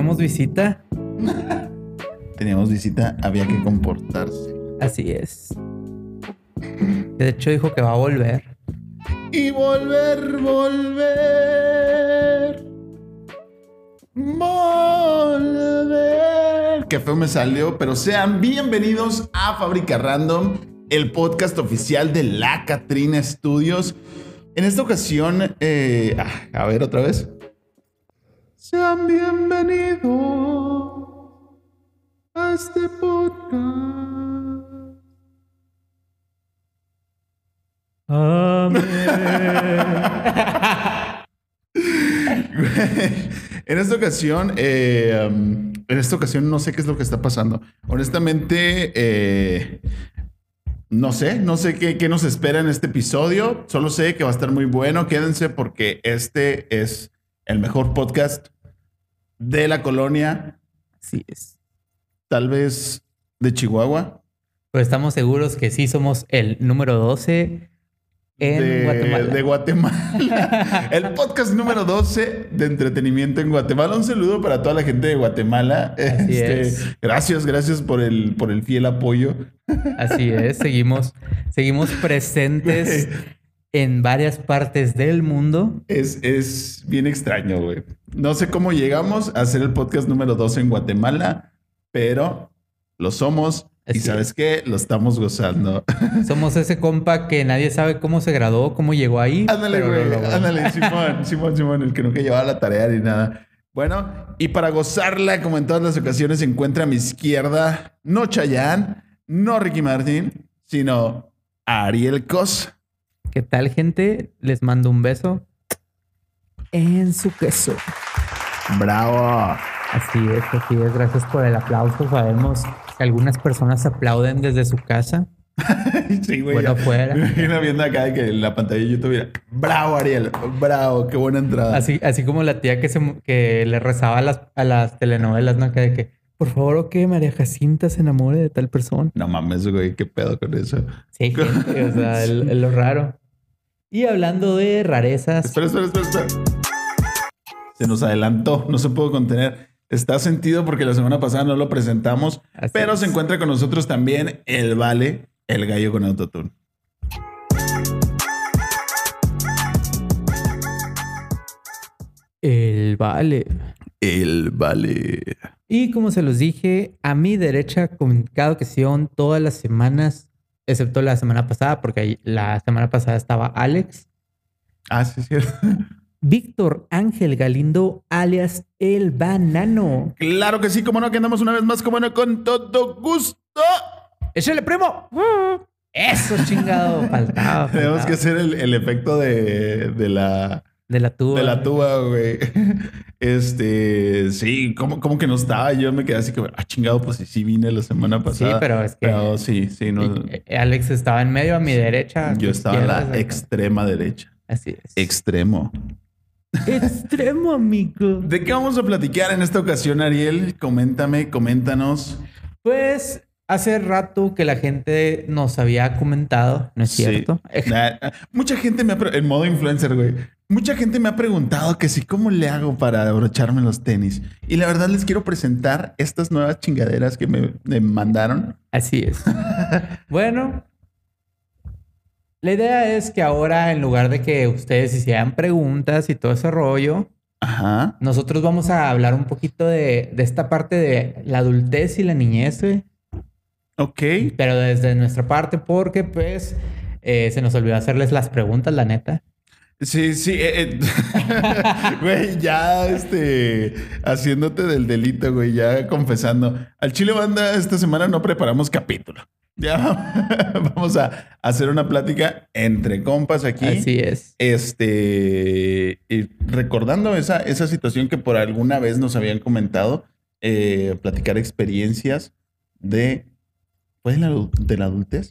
teníamos visita. Teníamos visita, había que comportarse. Así es. De hecho, dijo que va a volver. Y volver, volver. Volver. Qué feo me salió, pero sean bienvenidos a Fábrica Random, el podcast oficial de la Catrina Studios. En esta ocasión, eh, ah, a ver otra vez. Sean bienvenidos a este podcast. en esta ocasión, eh, um, en esta ocasión no sé qué es lo que está pasando. Honestamente, eh, no sé, no sé qué, qué nos espera en este episodio. Solo sé que va a estar muy bueno. Quédense porque este es el mejor podcast de la colonia, Así es. tal vez de Chihuahua. Pues estamos seguros que sí somos el número 12 en de, Guatemala. de Guatemala. el podcast número 12 de entretenimiento en Guatemala. Un saludo para toda la gente de Guatemala. Este, es. Gracias, gracias por el, por el fiel apoyo. Así es, seguimos, seguimos presentes en varias partes del mundo. Es, es bien extraño, güey. No sé cómo llegamos a hacer el podcast número 12 en Guatemala, pero lo somos. Así y sabes qué? Lo estamos gozando. Somos ese compa que nadie sabe cómo se graduó, cómo llegó ahí. Ándale, güey. Ándale, Simón, Simón, Simón, el que nunca llevaba la tarea ni nada. Bueno, y para gozarla, como en todas las ocasiones, se encuentra a mi izquierda, no Chayanne, no Ricky Martin, sino Ariel Cos. ¿Qué tal, gente? Les mando un beso en su queso. Bravo. Así es, así es. Gracias por el aplauso. Sabemos que algunas personas aplauden desde su casa. Sí, güey. Bueno, ya. fuera. Me imagino viendo acá de que en la pantalla de YouTube era, bravo, Ariel, bravo, qué buena entrada. Así, así como la tía que, se, que le rezaba a las, a las telenovelas, ¿no? Que de que, por favor, o que María Jacinta se enamore de tal persona. No mames, güey, qué pedo con eso. Sí, gente, o sea, lo raro. Y hablando de rarezas, Espera, espera, espera, espera. Se nos adelantó, no se pudo contener. Está sentido porque la semana pasada no lo presentamos, Así pero es. se encuentra con nosotros también el Vale, el gallo con autotune. el vale. El Vale. Y como se los dije, a mi derecha, comunicado que hicieron todas las semanas, excepto la semana pasada, porque la semana pasada estaba Alex. Ah, sí, sí. Víctor Ángel Galindo, alias El Banano. Claro que sí, como no, que andamos una vez más, como no, con todo gusto. ¡Échale, primo! Eso, chingado. Faltaba. Tenemos que hacer el, el efecto de, de la, De la tuba. de la tuba, güey. Este, sí, ¿cómo, cómo que no estaba? Yo me quedé así que, ah, chingado, pues sí, sí vine la semana Sí, pasada. pero es que Pero sí, sí, no. eh, Alex estaba en medio a mi derecha. a Yo estaba en la extrema derecha. Así es. Extremo. Extremo, amigo. ¿De qué vamos a platicar en esta ocasión, Ariel? Coméntame, coméntanos. Pues hace rato que la gente nos había comentado, ¿no es Sí. cierto? Nah, mucha gente me ha en modo influencer, güey. Mucha gente me ha preguntado que si cómo le hago para abrocharme los tenis. Y la verdad les quiero presentar estas nuevas chingaderas que me, me mandaron. Así es. bueno, la idea es que ahora, en lugar de que ustedes hicieran preguntas y todo ese rollo, Ajá. nosotros vamos a hablar un poquito de, de esta parte de la adultez y la niñez, güey. Ok. pero desde nuestra parte, porque pues eh, se nos olvidó hacerles las preguntas, la neta. Sí, sí. eh, eh. Güey, ya este, haciéndote del delito, güey, ya confesando. Al Chile Banda esta semana no preparamos capítulo. Ya vamos a hacer una plática entre compas aquí. Así es. Este, y recordando esa, esa situación que por alguna vez nos habían comentado, eh, platicar experiencias de, pues, de la, de la adultez.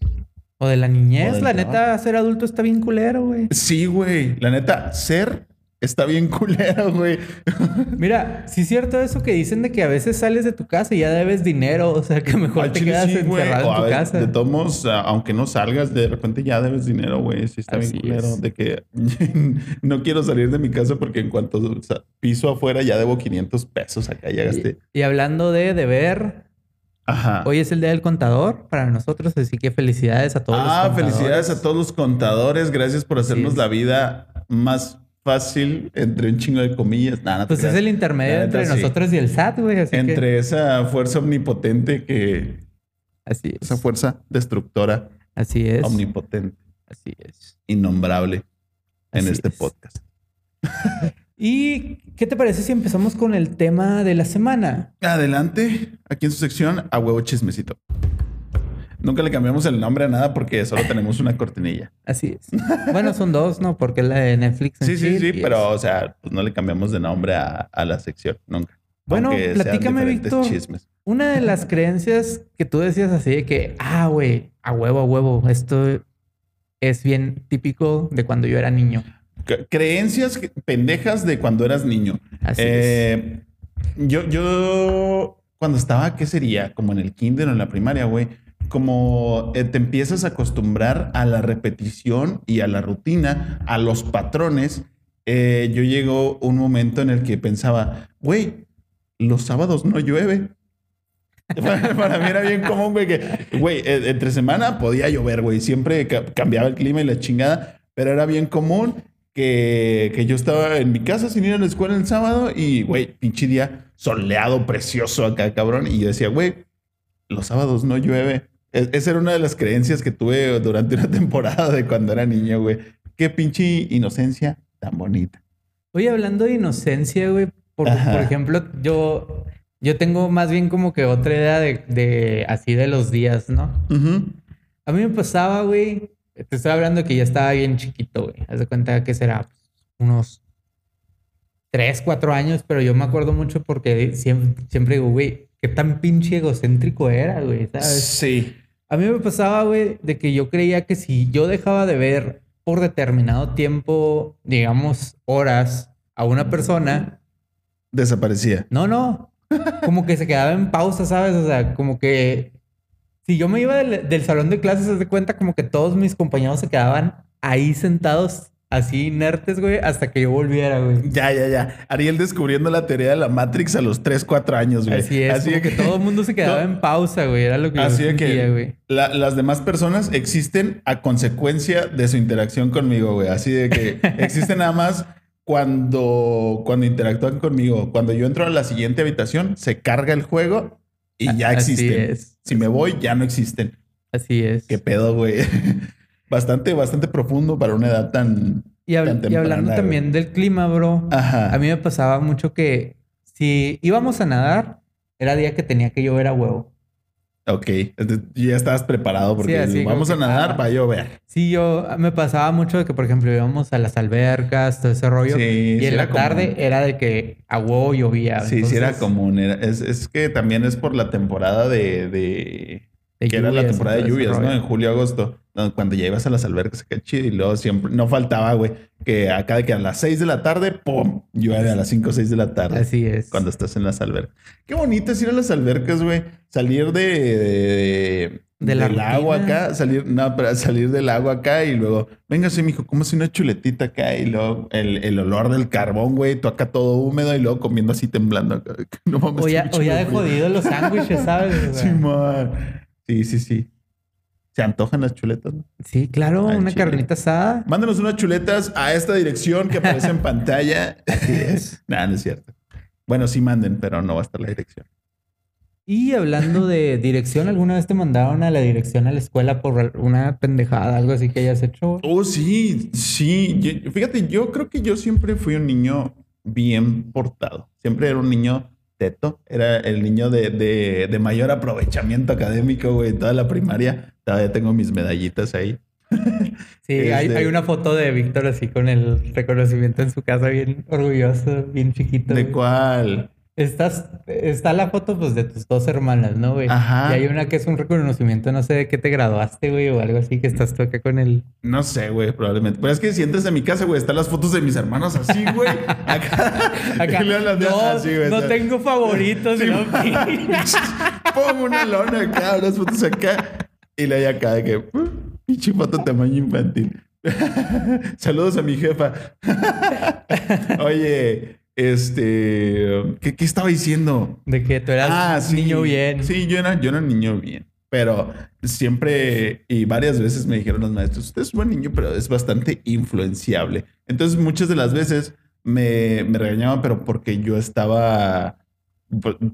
O de la niñez, la trabajo. neta, ser adulto está bien culero, güey. Sí, güey. La neta, ser Está bien culero, güey. Mira, sí es cierto eso que dicen de que a veces sales de tu casa y ya debes dinero, o sea que mejor Al te chile quedas sí, encerrado O en a tu ver, casa. De todos modos, a- aunque no salgas, de repente ya debes dinero, güey. Sí está Así bien culero. es. De que no quiero salir de mi casa porque en cuanto o sea, piso afuera ya debo 500 pesos acá, ya gasté. Y, y hablando de deber, Ajá. hoy es el día del contador para nosotros, así que felicidades a todos. Ah, los felicidades contadores. a todos los contadores. Gracias por hacernos la vida más fácil, entre un chingo de comillas. Nada, Pues es el intermedio entre nosotros y el SAT, güey. Entre que esa fuerza omnipotente que. así es. Esa fuerza destructora, Así es. omnipotente, Así es. innombrable en Así este es. podcast. ¿Y qué te parece si empezamos con el tema de la semana? Adelante, aquí en su sección, a huevo chismecito. Nunca le cambiamos el nombre a nada porque solo tenemos una cortinilla. Así es. Bueno, son dos, ¿no? Porque la de Netflix. Sí, sí, sí, pero, o sea, pues no le cambiamos de nombre a, a la sección, nunca. Bueno, Aunque platícame, Víctor. Una de las creencias que tú decías así de que, ah, güey, a huevo, a huevo, esto es bien típico de cuando yo era niño. Creencias pendejas de cuando eras niño. Así es. Eh, yo, yo, cuando estaba, ¿qué sería? Como en el kinder o en la primaria, güey. Como eh, te empiezas a acostumbrar a la repetición y a la rutina, a los patrones. eh, yo llegó un momento en el que pensaba, güey, los sábados no llueve. Para, mí era bien común, güey, que, güey, eh, entre semana podía llover, güey. Siempre ca- cambiaba el clima y la chingada, pero era bien común que, que yo estaba en mi casa sin ir a la escuela el sábado y, güey, pinche día soleado, precioso acá, cabrón. Y yo decía, güey, los sábados no llueve. E- esa era una de las creencias que tuve durante una temporada de cuando era niño, güey. Qué pinche inocencia tan bonita. Oye, hablando de inocencia, güey, por ejemplo, yo, yo tengo más bien como que otra idea de, de así de los días, ¿no? A mí me pasaba, güey, te estoy hablando que ya estaba bien chiquito, güey. Haz de cuenta que será unos tres, cuatro años, pero yo me acuerdo mucho porque siempre, siempre digo, güey, qué tan pinche egocéntrico era, güey, ¿sabes? Sí. A mí me pasaba, güey, de que yo creía que si yo dejaba de ver por determinado tiempo, digamos, horas a una persona, Desaparecía. no, no, como que se quedaba en pausa, ¿sabes? O sea, como que si yo me iba del, del salón de clases, haz de cuenta como que todos mis compañeros se quedaban ahí sentados, así inertes, güey, hasta que yo volviera, güey. Ya, ya, ya. Ariel descubriendo la teoría de la Matrix a los 3, 4 años, güey. Así es, como de que todo el mundo se quedaba en pausa, güey, era lo que yo Así de sentía, que güey. la- las demás personas existen a consecuencia de su interacción conmigo, güey. Así de que existen nada más cuando, cuando interactúan conmigo. Cuando yo entro a la siguiente habitación, se carga el juego y ya Así existen. es. Si me voy, ya no existen. Así es. Qué pedo, güey. bastante, bastante profundo para una edad tan. Y, habl- tan y temprana, hablando güey. también del clima, bro. Ajá. A mí me pasaba mucho que si íbamos a nadar, era día que tenía que llover a huevo. Ok. Entonces, ya estabas preparado porque vamos a nadar, ah, va a llover. Sí, yo me pasaba mucho de que, por ejemplo, íbamos a las albercas, todo ese rollo. Sí, y en la tarde común. era de que a huevo llovía. Sí, sí era común. Era- es, es que también es por la temporada de, de- que era la temporada de lluvias, ¿no? En julio, agosto. Cuando ya ibas a las albercas, qué chido. Y luego siempre, no faltaba, güey, que acá de que a las 6 de la tarde, ¡pum! Llueve a las 5 o 6 de la tarde. Así es. Cuando estás en las albercas. Qué bonito es ir a las albercas, güey. Salir de, de- De la del agua acá, salir, no, pero salir del agua acá y luego, véngase, mijo, como si una chuletita acá y luego el, el olor del carbón, güey, tú acá todo húmedo y luego comiendo así temblando. No mames, O ya, o ya de jodido los sándwiches, ¿sabes? Sí, man. Sí, sí, sí. Se antojan las chuletas, ¿no? sí, claro, una chile. carnita asada. Mándanos unas chuletas a esta dirección que aparece en pantalla. Así es. Nah, no es cierto. Bueno, sí manden, pero no va a estar la dirección. Y hablando de dirección, ¿alguna vez te mandaron a la dirección a la escuela por una pendejada, algo así que hayas hecho? Oh, sí, sí. Yo- fíjate, yo creo que yo siempre fui un niño bien portado. Siempre era un niño teto. Era el niño de, de- de mayor aprovechamiento académico, güey. Toda la primaria. Todavía tengo mis medallitas ahí. Sí, hay, Este- hay una foto de Víctor así con el reconocimiento en su casa, bien orgulloso, bien chiquito. ¿De güey. cuál? Estás, está la foto pues de tus dos hermanas, ¿no, güey? Ajá. Y hay una que es un reconocimiento, no sé de qué te graduaste, güey, o algo así, que estás tú acá con el... No sé, güey, probablemente. Pero es que si entras a mi casa, güey, están las fotos de mis hermanos así, güey. Acá. Acá. Las No, así, güey, no está- tengo favoritos, Sí, ¿no? Pongo una lona acá, unas fotos acá. Y la de acá de que, uh, pinche foto tamaño infantil. Saludos a mi jefa. Oye, este, ¿qué, qué estaba diciendo? De que tú eras Ah, sí. niño bien. Sí, yo era, yo era niño bien. Pero siempre y varias veces me dijeron los maestros, usted es buen niño, pero es bastante influenciable. Entonces muchas de las veces me, me regañaban, pero porque yo estaba,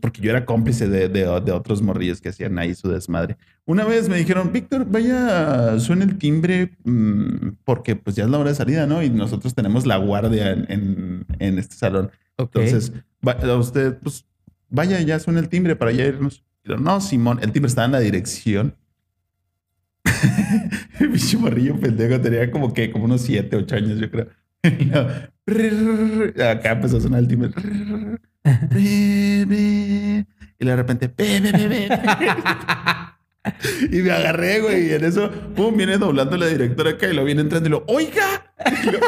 porque yo era cómplice de, de- de otros morrillos que hacían ahí su desmadre. Una vez me dijeron, Víctor, vaya, suena el timbre, mm, porque pues ya es la hora de salida, ¿no? Y nosotros tenemos la guardia en, en- en este salón. Ok. Entonces, va- usted, pues, vaya, ya suena el timbre para ya irnos. Yo, no, Simón, el timbre estaba en la dirección. el bicho morrillo pendejo tenía como que, como unos 7, 8 años, yo creo. Acá empezó a sonar el timbre. Prrr, be, be. Y de repente, be, be, be, be. Y me agarré, güey. Y en eso, pum, viene doblando la directora acá y lo viene entrando y lo, oiga. Y lo,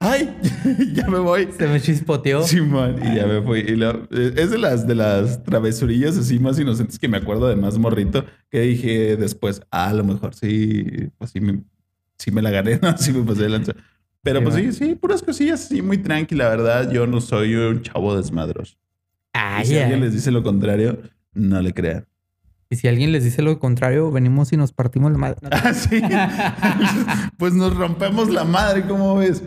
Ay, ya me voy. Se me chispoteó. Simón, y ya me fui. Y lo- eh, es de las, de las travesurillas así más inocentes que me acuerdo de más morrito que dije después, ah, a lo mejor sí, pues sí me, sí me la gané, ¿no? Sí me pasé de lanza. Pero Sí, pues sí, sí, puras cosillas así muy tranqui, la verdad. Yo no soy un chavo desmadroso. Ay, y si alguien les dice lo contrario, no le crean. Y si alguien les dice lo contrario, venimos y nos partimos la madre. Ah, sí. pues nos rompemos la madre, ¿cómo ves?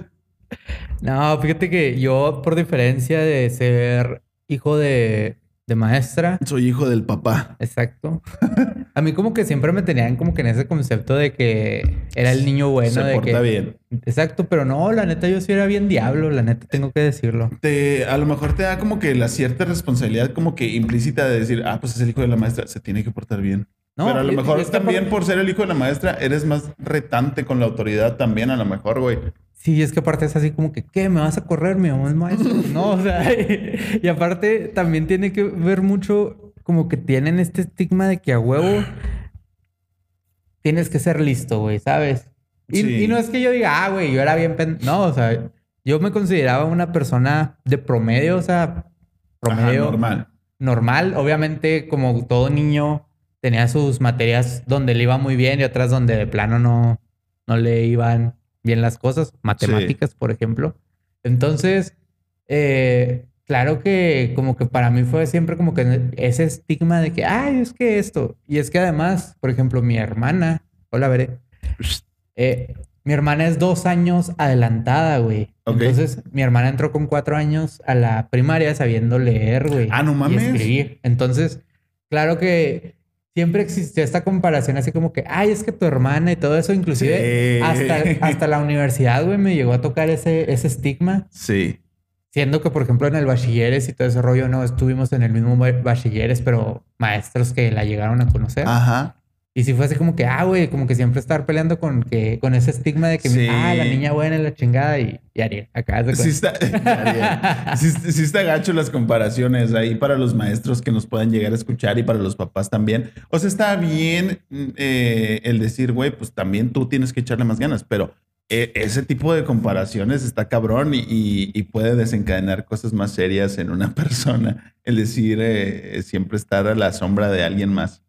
No, fíjate que yo, por diferencia de ser hijo de, de maestra, Soy hijo del papá. exacto. A mí como que siempre me tenían como que en ese concepto de que era el niño bueno. Se de porta que, bien. Exacto, pero no, la neta yo sí era bien diablo, la neta tengo que decirlo. te, a lo mejor te da como que la cierta responsabilidad como que implícita de decir, ah, pues es el hijo de la maestra, se tiene que portar bien. No, Pero a lo mejor también por ser el hijo de la maestra, eres más retante con la autoridad también, a lo mejor, güey. Sí, es que aparte es así como que, ¿qué? ¿Me vas a correr? Mi mamá es maestro. No, o sea, y aparte también tiene que ver mucho como que tienen este estigma de que a huevo tienes que ser listo, güey, ¿sabes? Y, Sí. y no es que yo diga, ah, güey, yo era bien pen... No, o sea, yo me consideraba una persona de promedio, o sea, Ajá, promedio normal. normal. Obviamente, como todo niño, tenía sus materias donde le iba muy bien y otras donde de plano no, no le iban bien las cosas. Matemáticas, por ejemplo. Entonces, eh, claro que como que para mí fue siempre como que ese estigma de que, ay, es que esto. Y es que además, por ejemplo, mi hermana, hola, veré. Eh, mi hermana es dos años adelantada, güey. Entonces, mi hermana entró con cuatro años a la primaria sabiendo leer, güey. Ah, no Y mames. escribir. Entonces, claro que siempre existió esta comparación así como que, ay, es que tu hermana y todo eso, inclusive Sí. hasta, hasta la universidad, güey, me llegó a tocar ese, ese estigma. Sí. Siendo que, por ejemplo, en el bachilleres y todo ese rollo, no estuvimos en el mismo ba- bachilleres, pero maestros que la llegaron a conocer. Ajá. Y si fue así como que, ah, güey, como que siempre estar peleando con que con ese estigma de que, Sí. ah, la niña buena y la chingada y, y Ariel, acá de Sí está, sí, sí está gacho las comparaciones ahí para los maestros que nos puedan llegar a escuchar y para los papás también. O sea, está bien eh, el decir, güey, pues también tú tienes que echarle más ganas, pero eh, ese tipo de comparaciones está cabrón y, y- y puede desencadenar cosas más serias en una persona. El decir eh, siempre estar a la sombra de alguien más.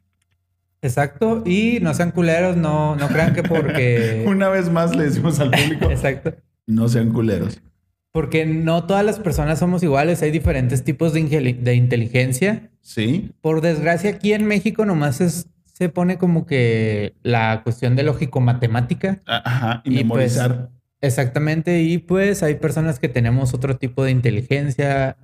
Exacto. Y no sean culeros, no, no crean que porque. Una vez más le decimos al público, Exacto. no sean culeros. Porque no todas las personas somos iguales. Hay diferentes tipos de, de inteligencia. ¿Sí? Por desgracia, aquí en México nomás es- se pone como que la cuestión de lógico-matemática. Ajá. Y, Y pues, memorizar. Exactamente, y pues hay personas que tenemos otro tipo de inteligencia,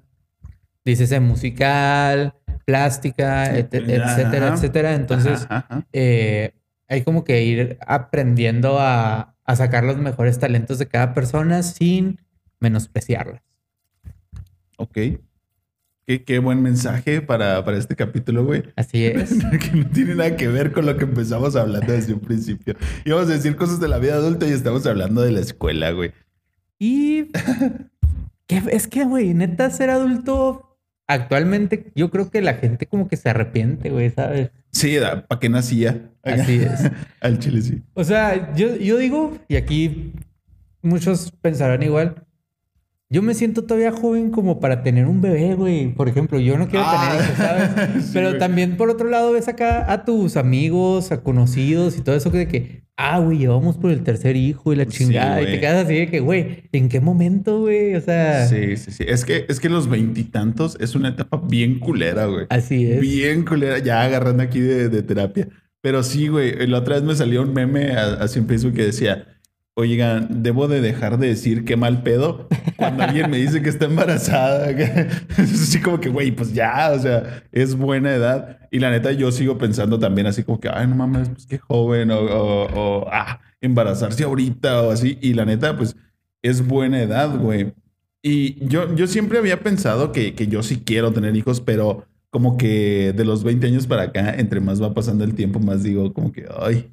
dícese musical, plástica, et- etcétera, Ajá. etcétera. Entonces, Ajá, ajá. eh, hay como que ir aprendiendo a, a sacar los mejores talentos de cada persona sin menospreciarlas. Ok. Qué, qué buen mensaje para, para este capítulo, güey. Así es. que no tiene nada que ver con lo que empezamos hablando desde un principio. Íbamos a decir cosas de la vida adulta y estamos hablando de la escuela, güey. Y es que, güey, neta, ser adulto actualmente yo creo que la gente como que se arrepiente, güey, ¿sabes? Sí, ¿para qué nacía? Así es. Al chile sí. O sea, yo, yo digo, y aquí muchos pensarán igual, yo me siento todavía joven como para tener un bebé, güey. Por ejemplo, yo no quiero Ah. tener hijos, ¿sabes? Sí, Pero güey. también por otro lado ves acá a tus amigos, a conocidos y todo eso que de que, ah, güey, llevamos por el tercer hijo y la Sí, chingada. y te quedas así de que, güey, ¿en qué momento, güey? O sea, Sí, sí, sí. Es que, es que los veintitantos es una etapa bien culera, güey. así es. Bien culera, ya agarrando aquí de, de terapia. Pero sí, güey, la otra vez me salió un meme así en Facebook que decía, oigan, debo de dejar de decir qué mal pedo cuando alguien me dice que está embarazada. Es así como que, güey, pues ya, o sea, es buena edad. Y la neta, yo sigo pensando también así como que, ay, no mames, pues qué joven, o, o- o, ah, embarazarse ahorita o así. Y la neta, pues es buena edad, güey. Y yo, yo siempre había pensado que, que yo sí quiero tener hijos, pero como que de los 20 años para acá, entre más va pasando el tiempo, más digo como que, ay,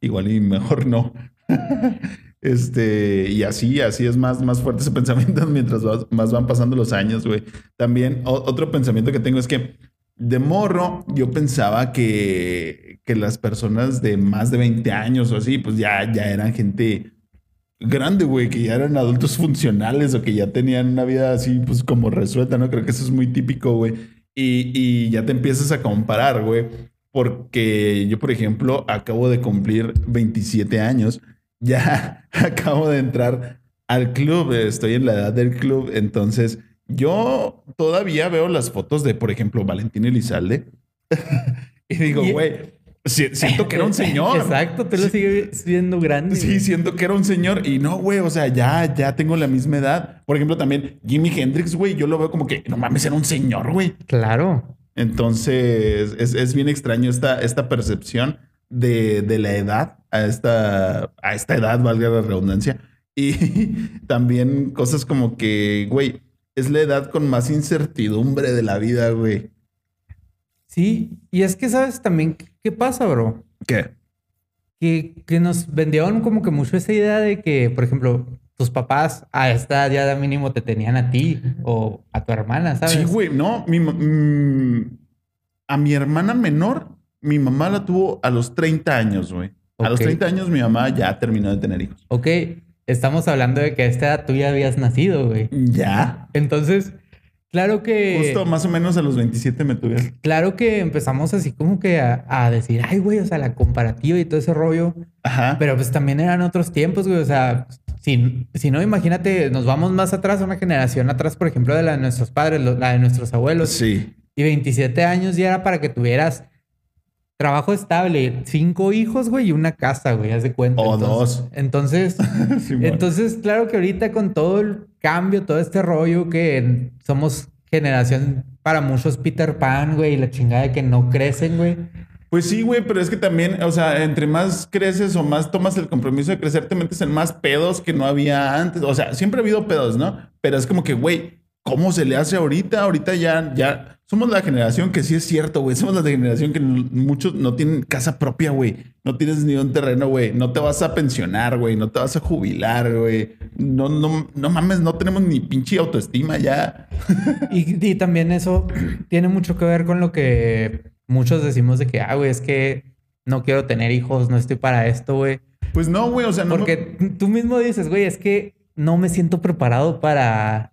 igual y mejor no. Este, y así, así es más, más fuerte ese pensamiento mientras más van pasando los años, güey. También otro pensamiento que tengo es que de morro yo pensaba que, que las personas de más de 20 años o así, pues ya, ya eran gente grande, güey, que ya eran adultos funcionales o que ya tenían una vida así, pues como resuelta, ¿no? Creo que eso es muy típico, güey. Y, y ya te empiezas a comparar, güey. Porque yo, por ejemplo, acabo de cumplir 27 años. Ya acabo de entrar al club. Estoy en la edad del club. Entonces, yo todavía veo las fotos de, por ejemplo, Valentín Elizalde. y digo, güey, si- siento que era un señor. Exacto, tú lo sigues viendo grande. Sí, güey. siento que era un señor y no, güey, o sea, ya, ya tengo la misma edad. Por ejemplo, también Jimi Hendrix, güey, yo lo veo como que, no mames, era un señor, güey. Claro. Entonces, es, es bien extraño esta, esta percepción de, de la edad a esta, a esta edad, valga la redundancia. Y también cosas como que, güey, es la edad con más incertidumbre de la vida, güey. Sí, y es que sabes también qué- pasa, bro. ¿Qué? que, que nos vendieron como que mucho esa idea de que, por ejemplo, tus papás a esta edad mínimo te tenían a ti o a tu hermana, ¿sabes? Sí, güey, no, mi, mm, a mi hermana menor, mi mamá la tuvo a los 30 años, güey. A los Ok. 30 años mi mamá ya terminó de tener hijos. Ok, estamos hablando de que a esta edad tú ya habías nacido, güey. Ya. Entonces, claro que... Justo más o menos a los 27 me tuvieron. Claro que empezamos así como que a, a decir, ay, güey, o sea, la comparativa y todo ese rollo. Ajá. Pero pues también eran otros tiempos, güey. O sea, si, si no, imagínate, nos vamos más atrás, una generación atrás, por ejemplo, de la de nuestros padres, la de nuestros abuelos. sí. Y 27 años ya era para que tuvieras trabajo estable, cinco hijos, güey, y una casa, güey, haz de cuenta. O Entonces- dos. Entonces, entonces, claro que ahorita con todo el cambio, todo este rollo que somos generación para muchos Peter Pan, güey, y la chingada de que no crecen, güey. Pues sí, güey, pero es que también, o sea, entre más creces o más tomas el compromiso de crecer, te metes en más pedos que no había antes. O sea, siempre ha habido pedos, ¿no? Pero es como que, güey, ¿cómo se le hace ahorita? Ahorita ya, ya, somos la generación que sí es cierto, güey. Somos la generación que muchos no tienen casa propia, güey. No tienes ni un terreno, güey. No te vas a pensionar, güey. No te vas a jubilar, güey. No, no, no mames, no tenemos ni pinche autoestima ya. Y, y también eso tiene mucho que ver con lo que muchos decimos de que, ah, güey, es que no quiero tener hijos, no estoy para esto, güey. Pues no, güey. O sea, no. me- Porque tú mismo dices, güey, es que no me siento preparado para...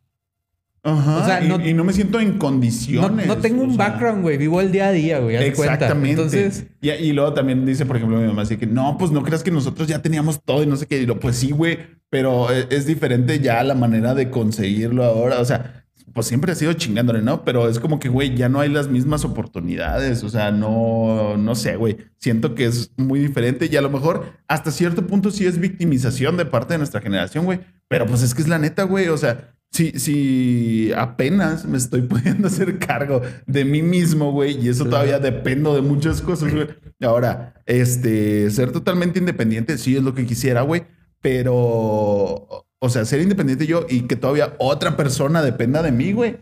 Ajá. o sea, y, no- y no me siento en No, condiciones. no tengo o un sea. background, güey, vivo el día a día, güey. Exactamente. Entonces, y, y luego también dice, por ejemplo, mi mamá, así que no, pues no creas que nosotros ya teníamos todo y no sé qué. Y lo, pues sí, güey, pero es, es diferente ya la manera de conseguirlo ahora. O sea, pues siempre ha sido chingándole, ¿no? Pero es como que, güey, ya no hay las mismas oportunidades. O sea, no, no sé, güey. Siento que es muy diferente y a lo mejor hasta cierto punto sí es victimización de parte de nuestra generación, güey. Pero pues es que es la neta, güey. O sea, si, si apenas me estoy pudiendo hacer cargo de mí mismo, güey, y eso todavía dependo de muchas cosas, güey. Ahora, este, ser totalmente independiente, sí es lo que quisiera, güey, pero, o sea, ser independiente yo y que todavía otra persona dependa de mí, güey.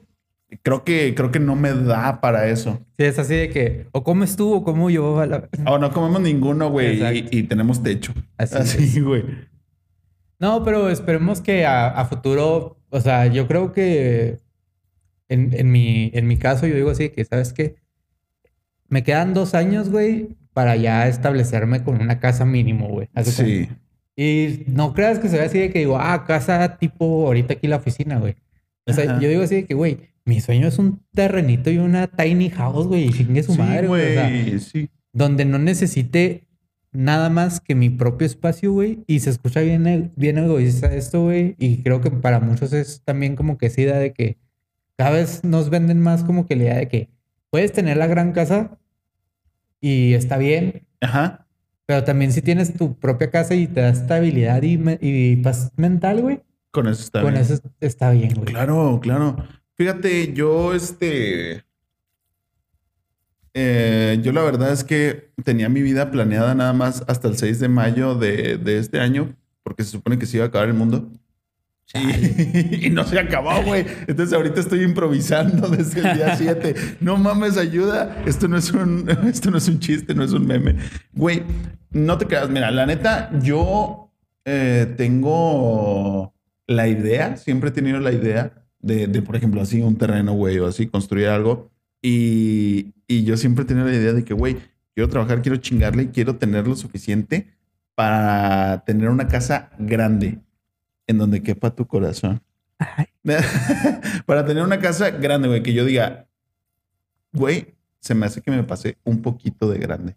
Creo que, creo que no me da para eso. sí, es así de que o comes tú o como yo. a la- O no comemos ninguno, güey, y, tenemos techo. Así Así, güey. No, pero esperemos que a, a futuro, o sea, yo creo que en, en, mi, en mi caso, yo digo así que, ¿sabes qué? Me quedan dos años, güey, para ya establecerme con una casa mínimo, güey. Sí. Y no creas que se ve así de que digo, ah, casa tipo ahorita aquí la oficina, güey. O sea, yo digo así de que, güey, mi sueño es un terrenito y una tiny house, güey, y chingue su madre, güey. sí. Donde no necesite nada más que mi propio espacio, güey. Y se escucha bien, bien egoísta esto, güey. Y creo que para muchos es también como que esa idea de que cada vez nos venden más como que la idea de que puedes tener la gran casa y está bien. Ajá. Pero también si tienes tu propia casa y te da estabilidad y, y paz mental, güey. Con eso está bien. Con eso está bien, güey. Claro, claro. Fíjate, yo este eh, yo la verdad es que tenía mi vida planeada nada más hasta el 6 de mayo de, este año, porque se supone que se iba a acabar el mundo. Y, no se acabó, güey. Entonces ahorita estoy improvisando desde el día 7. No mames, ayuda. Esto no es un, esto no es un chiste, no es un meme. Güey, no te creas. Mira, la neta, yo eh, tengo la idea, siempre he tenido la idea de, de, por ejemplo, así un terreno, güey, o así, construir algo. Y, y yo siempre tenía la idea de que, güey, quiero trabajar, quiero chingarle y quiero tener lo suficiente para tener una casa grande en donde quepa tu corazón. para tener una casa grande, güey, que yo diga, güey, se me hace que me pase un poquito de grande.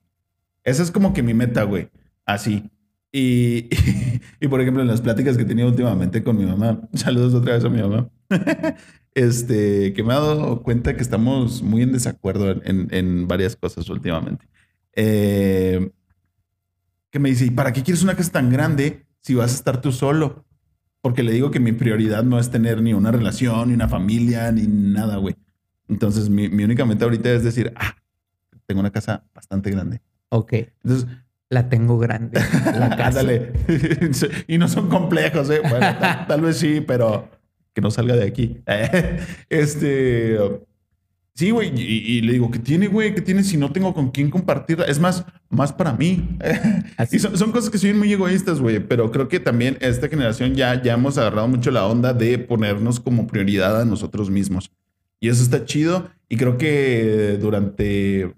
Esa es como que mi meta, güey. Así. Y, y, por ejemplo, en las pláticas que tenido últimamente con mi mamá, saludos otra vez a mi mamá, este, que me ha dado cuenta que estamos muy en desacuerdo en, en varias cosas últimamente. Eh, que me dice, ¿y para qué quieres una casa tan grande si vas a estar tú solo? Porque le digo que mi prioridad no es tener ni una relación, ni una familia, ni nada, güey. Entonces, mi, mi única meta ahorita es decir, ah, tengo una casa bastante grande. Ok. Entonces, la tengo grande. La casa. y no son complejos, ¿eh? Bueno, tal, vez sí, pero que no salga de aquí. este. Sí, güey. Y, le digo, ¿qué tiene, güey? ¿Qué tiene si no tengo con quién compartirla? Es más, más para mí. y son, son, cosas que son muy egoístas, güey. Pero creo que también esta generación ya, ya hemos agarrado mucho la onda de ponernos como prioridad a nosotros mismos. Y eso está chido. Y creo que durante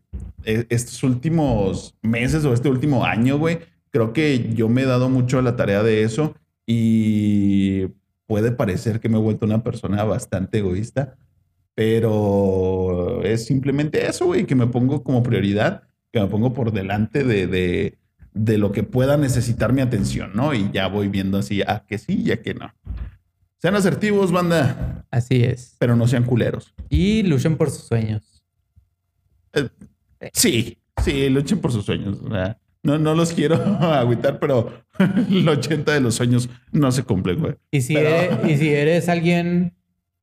e, estos últimos meses o este último año, güey, creo que yo me he dado mucho a la tarea de eso. Y puede parecer que me he vuelto una persona bastante egoísta, pero es simplemente eso, güey, que me pongo como prioridad, que me pongo por delante de, de, de, lo que pueda necesitar mi atención, ¿no? Y ya voy viendo así, ah, que sí, ya que no. Sean asertivos, banda. Así es. Pero no sean culeros. Y luchen por sus sueños. Eh, sí, sí, luchen por sus sueños. Sea, no, no los quiero agüitar, pero el 80 de los sueños no se cumplen, güey. Y si, eres, y si eres alguien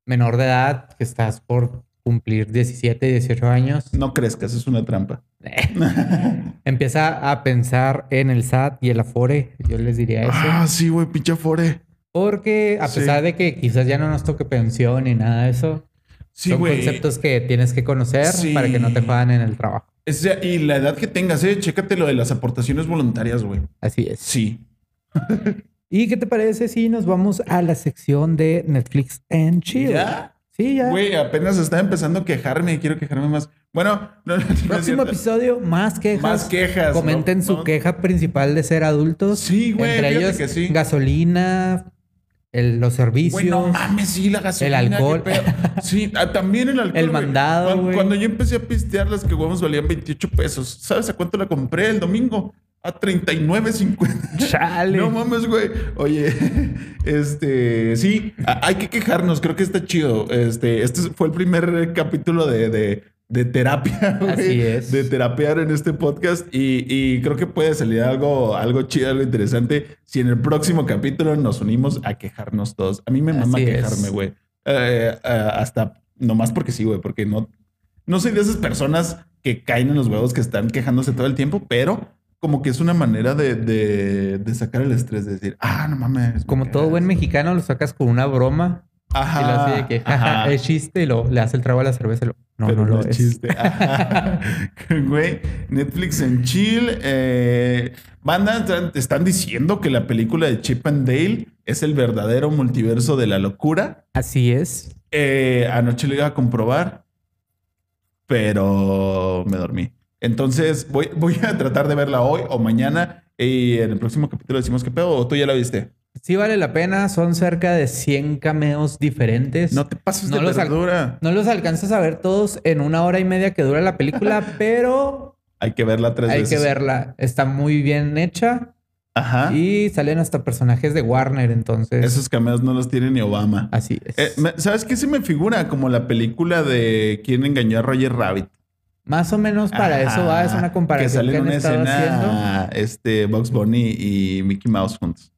menor de edad, que estás por cumplir 17, 18 años. No crezcas, es una trampa. Empieza a pensar en el SAT y el Afore. Yo les diría eso. Ah, sí, güey, pinche Afore. Porque a pesar de que quizás ya no nos toque pensión ni nada de eso, son conceptos que tienes que conocer para que no te jodan en el trabajo y la edad que tengas, eh, chécate lo de las aportaciones voluntarias, güey. Así es. Sí. ¿Y qué te parece si nos vamos a la sección de Netflix and Chill? ¿Ya? Sí, ya. Güey, apenas está empezando a quejarme. Quiero quejarme más. Bueno, no, próximo episodio, más quejas. Más quejas. Comenten su queja principal de ser adultos. Sí, güey. Entre ellos, que sí. gasolina, los servicios. Bueno, mames, sí, la gasolina. El alcohol. Sí, ah, también el alcohol. El mandado. Cuando, yo empecé a pistear, las que huevos valían 28 pesos. ¿Sabes a cuánto la compré el domingo? A 39.50. Chale. No mames, güey. Oye, este, sí, hay que quejarnos. Creo que está chido. Este, este fue el primer capítulo de de terapia, Así es. De terapear en este podcast. Y, creo que puede salir algo, algo chido, algo interesante. Si en el próximo capítulo nos unimos a quejarnos todos. A mí me mama quejarme, güey. Eh, eh, hasta nomás porque sí, güey, porque no, no soy de esas personas que caen en los huevos que están quejándose todo el tiempo, pero como que es una manera de, de, sacar el estrés, de decir, ah, no mames. Como todo buen mexicano, lo sacas con una broma. Ajá. Y lo hace de que, jaja, es chiste y lo, le hace el trago a la cerveza y lo, no, no, lo es. chiste. Güey, Netflix en chill. Eh, banda, están diciendo que la película de Chip and Dale es el verdadero multiverso de la locura. Así es. Eh, anoche lo iba a comprobar, pero me dormí. Entonces voy, voy a tratar de verla hoy o mañana y en el próximo capítulo decimos qué pedo o tú ya la viste. Sí vale la pena, son cerca de 100 cameos diferentes. No te pases No de los verdura. No los alcanzas a ver todos en una hora y media que dura la película, pero Hay que verla tres hay veces. que verla. Está muy bien hecha Ajá. y salen hasta personajes de Warner, entonces Esos cameos no los tiene ni Obama. así es. Eh, ¿Sabes qué se me figura? Como la película de quién engañó a Roger Rabbit. Más o menos para eso va, es una comparación Que sale que, han una estado haciendo. escena este, Bugs Bunny y Mickey Mouse juntos.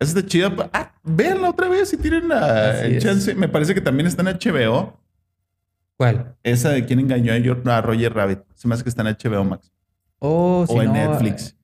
Esa está chida. Ah, véanla otra vez si tienen la Así el es. chance. Me parece que también está en HBO. ¿Cuál? Esa de quién engañó a a Roger Rabbit. Se me hace que está en HBO Max. O, si o en no, Netflix.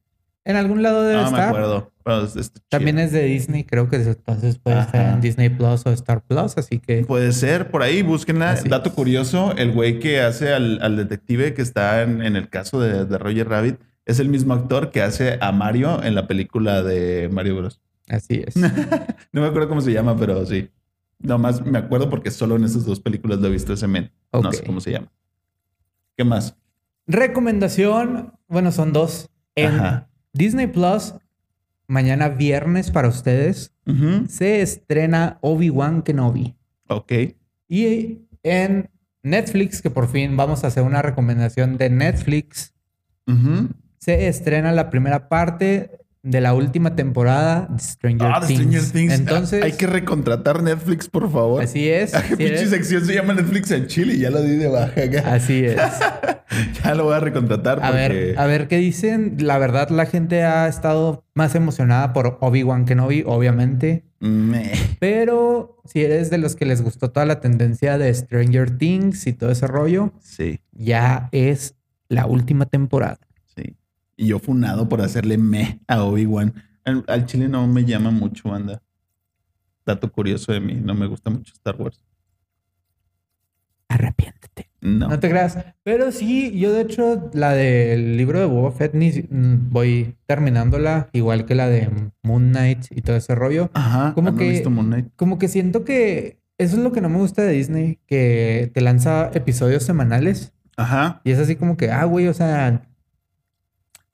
En algún lado debe No me estar. acuerdo. pero está chida. También es de Disney, creo que entonces puede estar Ajá. en Disney Plus o Star Plus, así que Puede ser, por ahí, búsquenla. Así Dato es. curioso, el güey que hace al, al detective que está en, en el caso de, de Roger Rabbit es el mismo actor que hace a Mario en la película de Mario Bros. Así es. No me acuerdo cómo se llama, pero sí. Nomás me acuerdo porque solo en esas dos películas lo he visto ese men. No Ok. sé cómo se llama. ¿Qué más? Recomendación, bueno, son dos. En Ajá. Disney Plus, mañana viernes para ustedes, se estrena Obi-Wan Kenobi. Ok. Y en Netflix, que por fin vamos a hacer una recomendación de Netflix, se estrena la primera parte de la última temporada de Stranger, Ah, de Things. Stranger Things. Entonces, Hay que recontratar Netflix, por favor. así es. ¿A qué si pinche sección se llama Netflix en Chile? Ya lo di de baja acá. Así es. Ya lo voy a recontratar A porque... ver, a ver qué dicen. La verdad, la gente ha estado más emocionada por Obi-Wan Kenobi, obviamente. Meh. Pero si eres de los que les gustó toda la tendencia de Stranger Things y todo ese rollo, Sí, ya es la última temporada. Y yo funado por hacerle me a Obi-Wan. Al, al chile no me llama mucho, anda. Dato curioso de mí, no me gusta mucho Star Wars. Arrepiéntete. No. No te creas. Pero sí, yo de hecho, la del libro de Boba Fett ni, mm, voy terminándola, igual que la de Moon Knight y todo ese rollo. Ajá, Como ah, que- visto Moon Knight. Como que siento que eso es lo que no me gusta de Disney, que te lanza episodios semanales Ajá. y es así como que, ah, güey, o sea,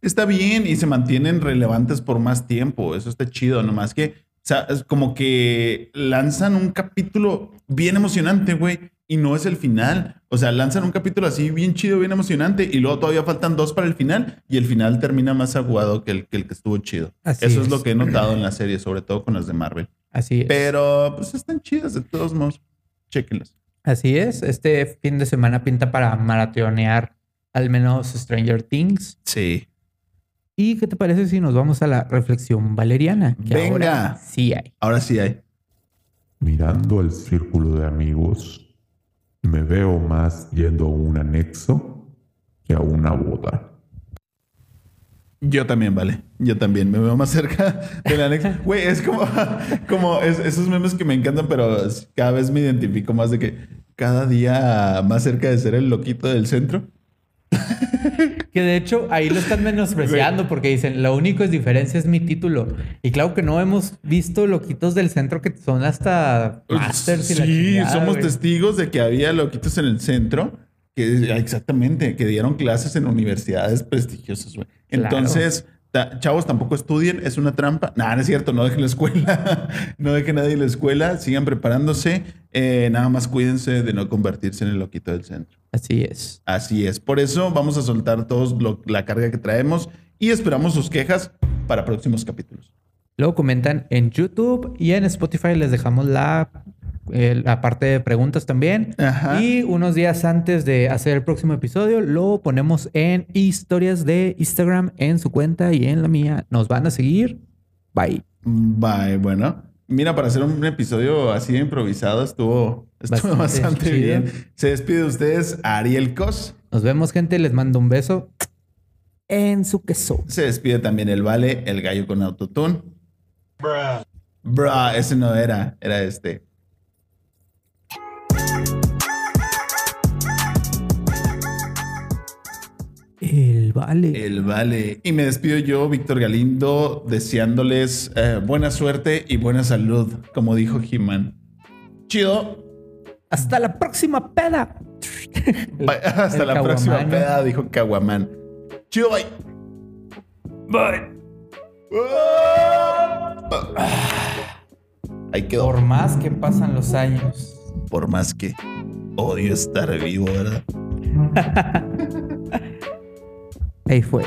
Está bien y se mantienen relevantes por más tiempo. Eso está chido. Nomás que, o sea, es como que lanzan un capítulo bien emocionante, güey, y no es el final. O sea, lanzan un capítulo así bien chido, bien emocionante, y luego todavía faltan dos para el final, y el final termina más aguado que el que, el que estuvo chido. Así Eso es. es. lo que he notado en la serie, sobre todo con las de Marvel. así es. Pero, pues están chidas de todos modos. Chéquenlas. Así es. Este fin de semana pinta para maratonear al menos Stranger Things. Sí. ¿Y qué te parece si nos vamos a la reflexión valeriana? Que Venga. ahora sí hay. Ahora sí hay. Mirando al círculo de amigos, me veo más yendo a un anexo que a una boda. Yo también, vale. Yo también. Me veo más cerca del anexo. Güey, es como, como es- esos memes que me encantan, pero cada vez me identifico más de que cada día más cerca de ser el loquito del centro. Que de hecho ahí lo están menospreciando porque dicen, lo único es diferencia es mi título. Y claro que no hemos visto loquitos del centro que son hasta masters y la sí, chingada, somos güey. testigos de que había loquitos en el centro. Que exactamente, que dieron clases en universidades prestigiosas, güey. Entonces, chavos, tampoco estudien, es una trampa. Nah, no es cierto, no dejen la escuela. no dejen nadie la escuela, sigan preparándose. Eh, nada más cuídense de no convertirse en el loquito del centro. Así es. Así es. Por eso vamos a soltar todos lo- la carga que traemos y esperamos sus quejas para próximos capítulos. Luego comentan en YouTube y en Spotify les dejamos la, eh, la parte de preguntas también. Ajá. Y unos días antes de hacer el próximo episodio, lo ponemos en historias de Instagram en su cuenta y en la mía. Nos van a seguir. Bye. Bye, bueno. Mira, para hacer un episodio así de improvisado estuvo, estuvo Bastante bien. Se despide de ustedes Ariel Cos. Nos vemos, gente. Les mando un beso en su queso. Se despide también el Vale, el gallo con autotune. Bruh, ese no era, era este. Vale. El Vale. Y me despido yo, Víctor Galindo, deseándoles eh, buena suerte y buena salud, como dijo He-Man. Chido. Hasta la próxima peda. Bye. Hasta El la próxima peda, dijo Caguamán. Chido, bye. Bye. Ahí quedó. Por más que pasan los años. Por más que odio estar vivo, ¿verdad? Ahí fue.